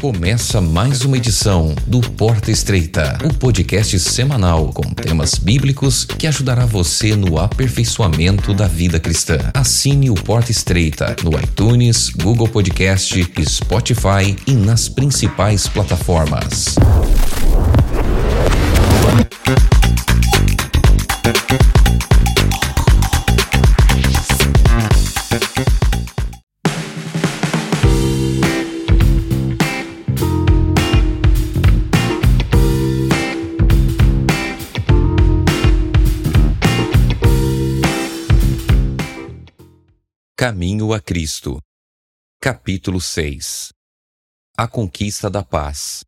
Começa mais uma edição do Porta Estreita, o podcast semanal com temas bíblicos que ajudará você no aperfeiçoamento da vida cristã. Assine o Porta Estreita no iTunes, Google Podcast, Spotify e nas principais plataformas. Caminho a Cristo. Capítulo 6 A conquista da paz.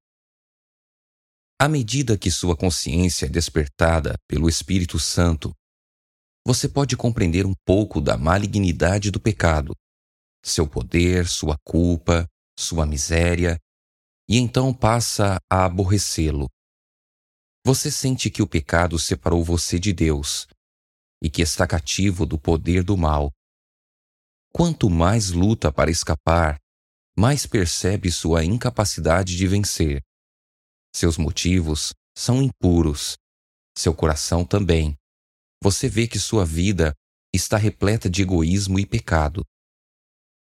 À medida que sua consciência é despertada pelo Espírito Santo, você pode compreender um pouco da malignidade do pecado, seu poder, sua culpa, sua miséria, e então passa a aborrecê-lo. Você sente que o pecado separou você de Deus e que está cativo do poder do mal Quanto mais luta para escapar, mais percebe sua incapacidade de vencer. Seus motivos são impuros, seu coração também. Você vê que sua vida está repleta de egoísmo e pecado.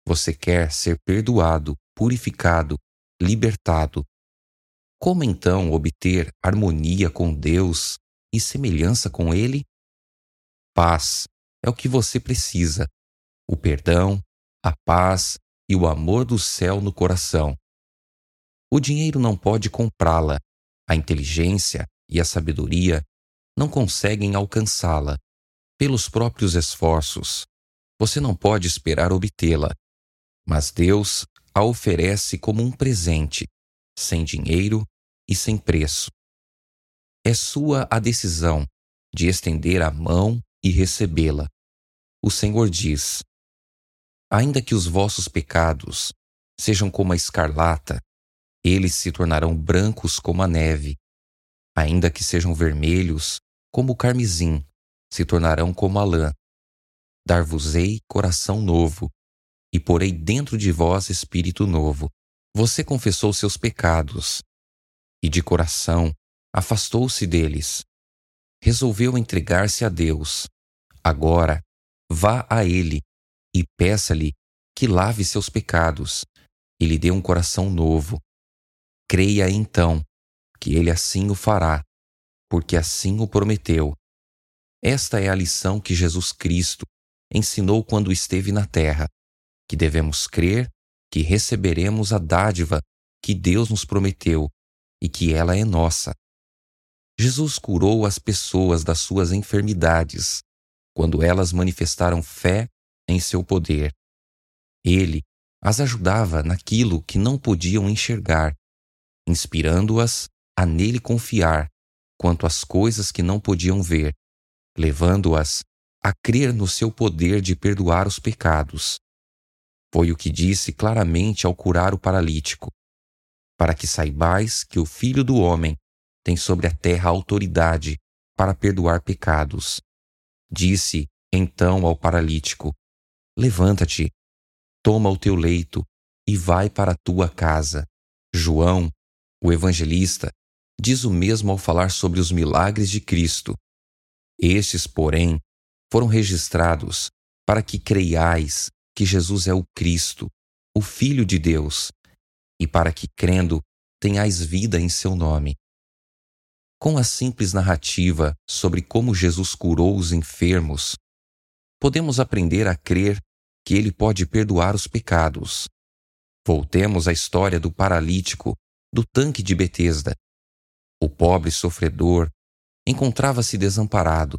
Você quer ser perdoado, purificado, libertado. Como então obter harmonia com Deus e semelhança com Ele? Paz é o que você precisa o perdão, a paz e o amor do céu no coração. O dinheiro não pode comprá-la, a inteligência e a sabedoria não conseguem alcançá-la. Pelos próprios esforços, você não pode esperar obtê-la, mas Deus a oferece como um presente, sem dinheiro e sem preço. É sua a decisão de estender a mão e recebê-la. O Senhor diz: Ainda que os vossos pecados sejam como a escarlata, eles se tornarão brancos como a neve. Ainda que sejam vermelhos como o carmesim, se tornarão como a lã. Dar-vos-ei coração novo, e porei dentro de vós espírito novo. Você confessou seus pecados, e de coração afastou-se deles. Resolveu entregar-se a Deus. Agora, vá a Ele e peça-lhe que lave seus pecados e lhe dê um coração novo. Creia então que ele assim o fará, porque assim o prometeu. Esta é a lição que Jesus Cristo ensinou quando esteve na terra, que devemos crer que receberemos a dádiva que Deus nos prometeu e que ela é nossa. Jesus curou as pessoas das suas enfermidades quando elas manifestaram fé em seu poder. Ele as ajudava naquilo que não podiam enxergar, inspirando-as a nele confiar quanto às coisas que não podiam ver, levando-as a crer no seu poder de perdoar os pecados. Foi o que disse claramente ao curar o paralítico: Para que saibais que o Filho do Homem tem sobre a terra autoridade para perdoar pecados. Disse então ao paralítico: Levanta-te, toma o teu leito e vai para a tua casa. João, o evangelista, diz o mesmo ao falar sobre os milagres de Cristo. Estes, porém, foram registrados para que creiais que Jesus é o Cristo, o Filho de Deus, e para que, crendo, tenhais vida em seu nome. Com a simples narrativa sobre como Jesus curou os enfermos, podemos aprender a crer que Ele pode perdoar os pecados. Voltemos à história do paralítico do tanque de Betesda. O pobre sofredor encontrava-se desamparado.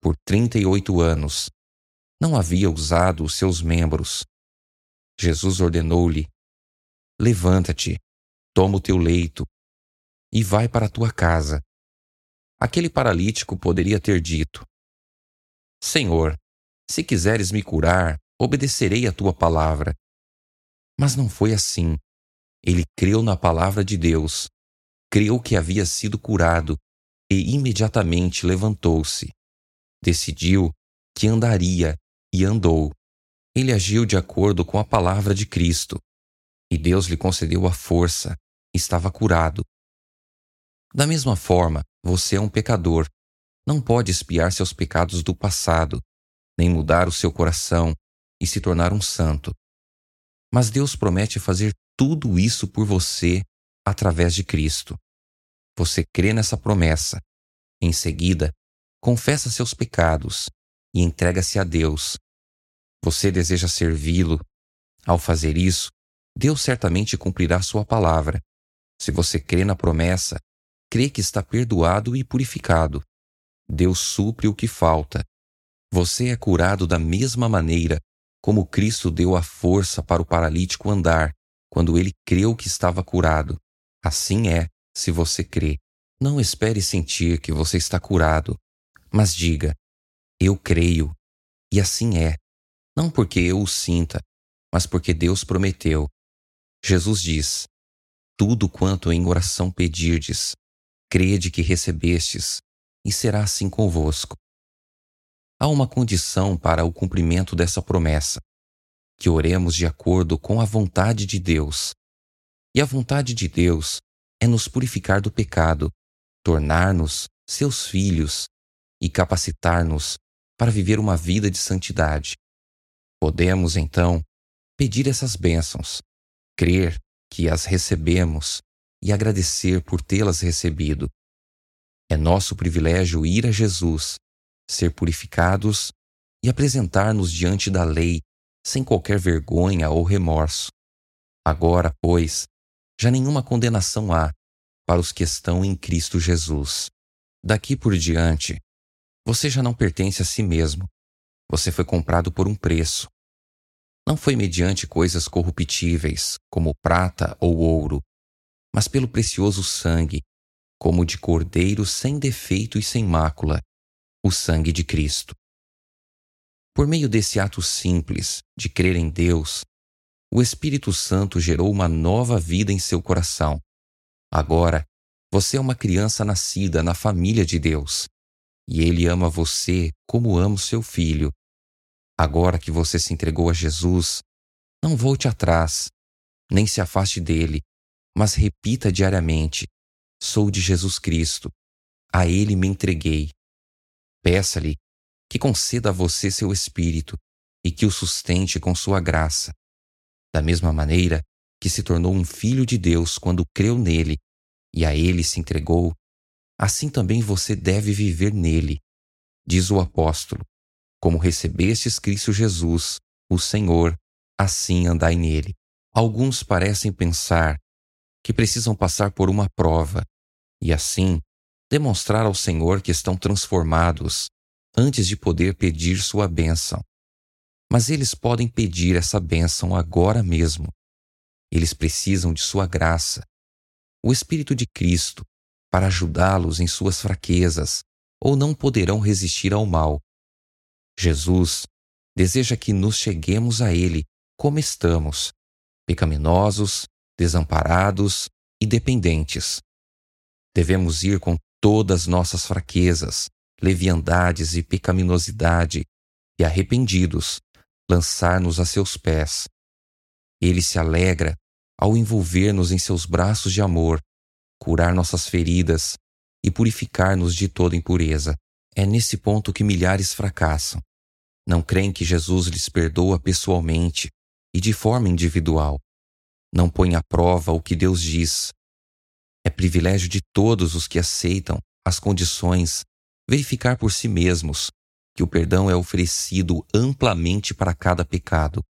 Por 38 anos, não havia usado os seus membros. Jesus ordenou-lhe: Levanta-te, toma o teu leito e vai para a tua casa. Aquele paralítico poderia ter dito: Senhor, se quiseres me curar, obedecerei a tua palavra. Mas não foi assim. Ele creu na palavra de Deus, creu que havia sido curado e imediatamente levantou-se. Decidiu que andaria e andou. Ele agiu de acordo com a palavra de Cristo, e Deus lhe concedeu a força, estava curado. Da mesma forma, você é um pecador. Não pode espiar seus pecados do passado, nem mudar o seu coração e se tornar um santo. Mas Deus promete fazer tudo isso por você através de Cristo. Você crê nessa promessa. Em seguida, confessa seus pecados e entrega-se a Deus. Você deseja servi-lo. Ao fazer isso, Deus certamente cumprirá sua palavra. Se você crê na promessa, crê que está perdoado e purificado. Deus supre o que falta. Você é curado da mesma maneira como Cristo deu a força para o paralítico andar quando ele creu que estava curado. Assim é, se você crê. Não espere sentir que você está curado, mas diga: Eu creio. E assim é. Não porque eu o sinta, mas porque Deus prometeu. Jesus diz: Tudo quanto em oração pedirdes, crede que recebestes, e será assim convosco. Há uma condição para o cumprimento dessa promessa: que oremos de acordo com a vontade de Deus. E a vontade de Deus é nos purificar do pecado, tornar-nos seus filhos e capacitar-nos para viver uma vida de santidade. Podemos, então, pedir essas bênçãos, crer que as recebemos e agradecer por tê-las recebido. É nosso privilégio ir a Jesus, ser purificados e apresentar-nos diante da lei sem qualquer vergonha ou remorso. Agora, pois, já nenhuma condenação há para os que estão em Cristo Jesus. Daqui por diante, você já não pertence a si mesmo. Você foi comprado por um preço. Não foi mediante coisas corruptíveis, como prata ou ouro, mas pelo precioso sangue, como de cordeiro sem defeito e sem mácula, o sangue de Cristo. Por meio desse ato simples de crer em Deus, o Espírito Santo gerou uma nova vida em seu coração. Agora, você é uma criança nascida na família de Deus, e Ele ama você como ama o seu filho. Agora que você se entregou a Jesus, não volte atrás, nem se afaste dele, mas repita diariamente: Sou de Jesus Cristo, a Ele me entreguei. Peça-lhe que conceda a você seu espírito e que o sustente com sua graça. Da mesma maneira que se tornou um filho de Deus quando creu nele e a ele se entregou, assim também você deve viver nele. Diz o apóstolo: Como recebestes Cristo Jesus, o Senhor, assim andai nele. Alguns parecem pensar que precisam passar por uma prova e assim demonstrar ao Senhor que estão transformados antes de poder pedir sua bênção. Mas eles podem pedir essa bênção agora mesmo. Eles precisam de sua graça, o Espírito de Cristo, para ajudá-los em suas fraquezas, ou não poderão resistir ao mal. Jesus deseja que nos cheguemos a Ele como estamos, pecaminosos, desamparados e dependentes. Devemos ir com todas nossas fraquezas, leviandades e pecaminosidade, e arrependidos, lançar-nos a seus pés. Ele se alegra ao envolver-nos em seus braços de amor, curar nossas feridas e purificar-nos de toda impureza. É nesse ponto que milhares fracassam. Não creem que Jesus lhes perdoa pessoalmente e de forma individual. Não põem à prova o que Deus diz. É privilégio de todos os que aceitam as condições verificar por si mesmos que o perdão é oferecido amplamente para cada pecado.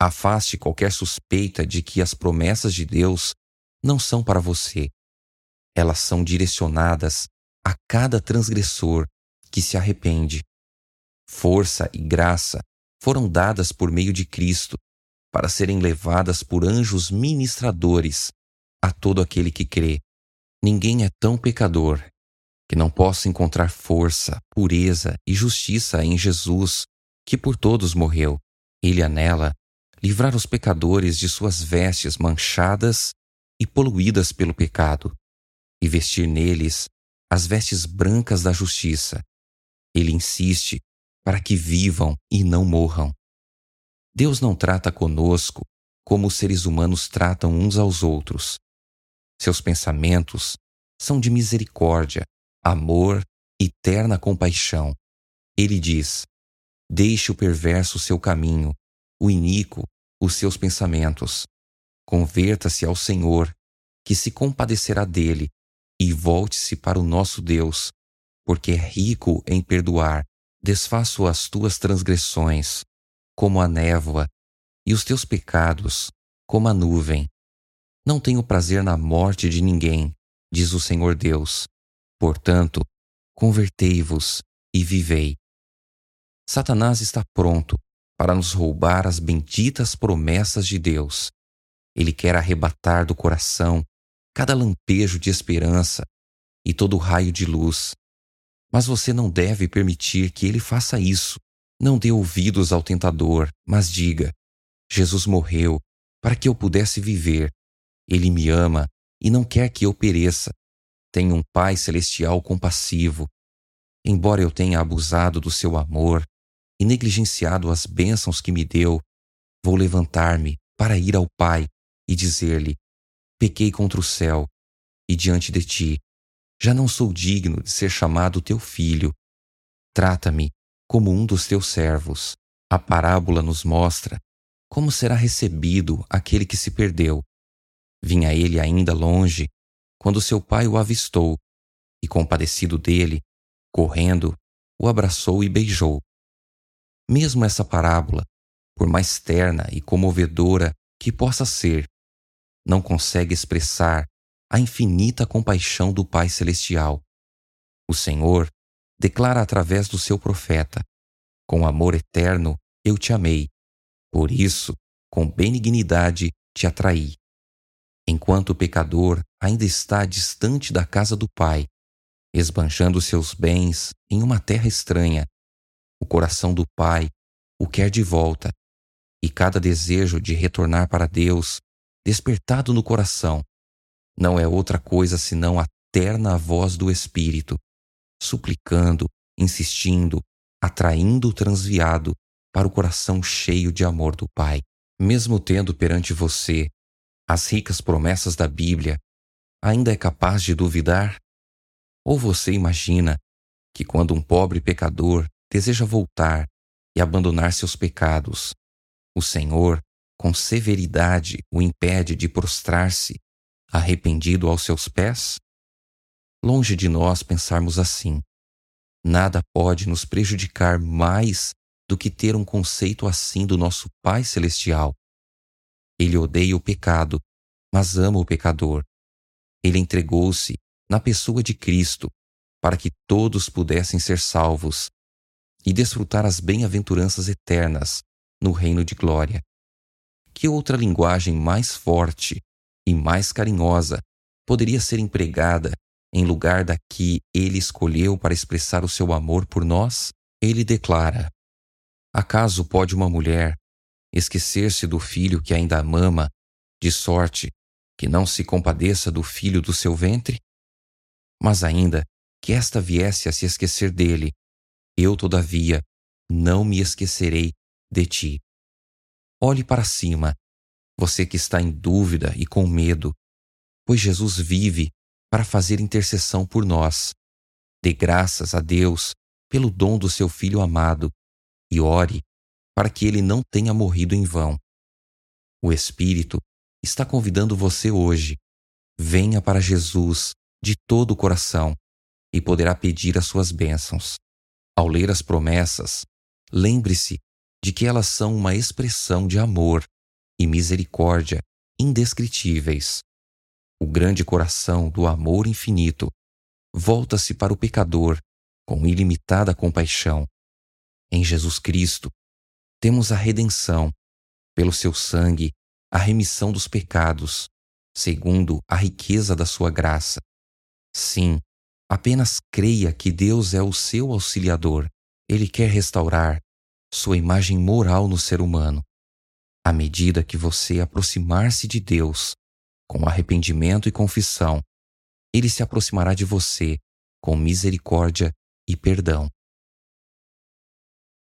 Afaste qualquer suspeita de que as promessas de Deus não são para você. Elas são direcionadas a cada transgressor que se arrepende. Força e graça foram dadas por meio de Cristo para serem levadas por anjos ministradores a todo aquele que crê. Ninguém é tão pecador que não possa encontrar força, pureza e justiça em Jesus, que por todos morreu. Ele anela livrar os pecadores de suas vestes manchadas e poluídas pelo pecado, e vestir neles as vestes brancas da justiça. Ele insiste para que vivam e não morram. Deus não trata conosco como os seres humanos tratam uns aos outros. Seus pensamentos são de misericórdia, amor e terna compaixão. Ele diz: Deixe o perverso seu caminho, o iníquo os seus pensamentos. Converta-se ao Senhor, que se compadecerá dele, e volte-se para o nosso Deus, porque é rico em perdoar. Desfaço as tuas transgressões, como a névoa, e os teus pecados, como a nuvem. Não tenho prazer na morte de ninguém, diz o Senhor Deus. Portanto, convertei-vos e vivei. Satanás está pronto para nos roubar as benditas promessas de Deus. Ele quer arrebatar do coração cada lampejo de esperança e todo raio de luz. Mas você não deve permitir que ele faça isso. Não dê ouvidos ao tentador, mas diga: Jesus morreu para que eu pudesse viver. Ele me ama e não quer que eu pereça. Tenho um Pai celestial compassivo. Embora eu tenha abusado do seu amor, e negligenciado as bênçãos que me deu, vou levantar-me para ir ao Pai e dizer-lhe: Pequei contra o céu e diante de ti. Já não sou digno de ser chamado teu filho. Trata-me como um dos teus servos. A parábola nos mostra como será recebido aquele que se perdeu. Vinha ele ainda longe, quando seu pai o avistou, e compadecido dele, correndo, o abraçou e beijou. Mesmo essa parábola, por mais terna e comovedora que possa ser, não consegue expressar a infinita compaixão do Pai Celestial. O Senhor declara através do seu profeta: Com amor eterno eu te amei, por isso, com benignidade te atraí. Enquanto o pecador ainda está distante da casa do Pai, esbanjando seus bens em uma terra estranha, o coração do Pai o quer de volta, e cada desejo de retornar para Deus, despertado no coração, não é outra coisa senão a terna voz do Espírito, suplicando, insistindo, atraindo o transviado para o coração cheio de amor do Pai. Mesmo tendo perante você as ricas promessas da Bíblia, ainda é capaz de duvidar? Ou você imagina que quando um pobre pecador deseja voltar e abandonar seus pecados. O Senhor, com severidade, o impede de prostrar-se, arrependido aos seus pés? Longe de nós pensarmos assim. Nada pode nos prejudicar mais do que ter um conceito assim do nosso Pai Celestial. Ele odeia o pecado, mas ama o pecador. Ele entregou-se na pessoa de Cristo para que todos pudessem ser salvos e desfrutar as bem-aventuranças eternas no reino de glória. Que outra linguagem mais forte e mais carinhosa poderia ser empregada em lugar da que ele escolheu para expressar o seu amor por nós? Ele declara: Acaso pode uma mulher esquecer-se do filho que ainda mama, de sorte que não se compadeça do filho do seu ventre? Mas ainda que esta viesse a se esquecer dele, eu, todavia, não me esquecerei de ti. Olhe para cima, você que está em dúvida e com medo, pois Jesus vive para fazer intercessão por nós. Dê graças a Deus pelo dom do seu Filho amado e ore para que ele não tenha morrido em vão. O Espírito está convidando você hoje. Venha para Jesus de todo o coração e poderá pedir as suas bênçãos. Ao ler as promessas, lembre-se de que elas são uma expressão de amor e misericórdia indescritíveis. O grande coração do amor infinito volta-se para o pecador com ilimitada compaixão. Em Jesus Cristo, temos a redenção, pelo seu sangue, a remissão dos pecados, segundo a riqueza da sua graça. Sim, Apenas creia que Deus é o seu auxiliador. Ele quer restaurar sua imagem moral no ser humano. À medida que você aproximar-se de Deus com arrependimento e confissão, ele se aproximará de você com misericórdia e perdão.